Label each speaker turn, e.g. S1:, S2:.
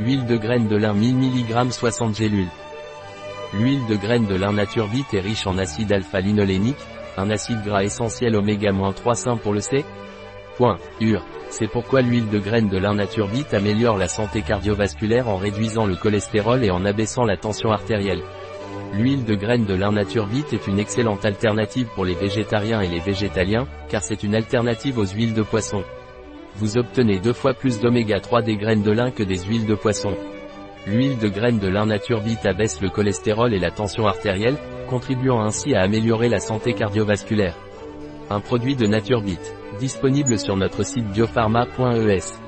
S1: Huile de graines de lin 1000 mg 60 gélules. L'huile de graines de lin Naturbit est riche en acide alpha-linolénique, un acide gras essentiel oméga-3 sain pour le C. Point. UR. C'est pourquoi l'huile de graines de lin Naturbit améliore la santé cardiovasculaire en réduisant le cholestérol et en abaissant la tension artérielle. L'huile de graines de lin Naturbit est une excellente alternative pour les végétariens et les végétaliens, car c'est une alternative aux huiles de poisson. Vous obtenez deux fois plus d'oméga 3 des graines de lin que des huiles de poisson. L'huile de graines de lin Naturbit abaisse le cholestérol et la tension artérielle, contribuant ainsi à améliorer la santé cardiovasculaire. Un produit de Naturbit, disponible sur notre site biopharma.es.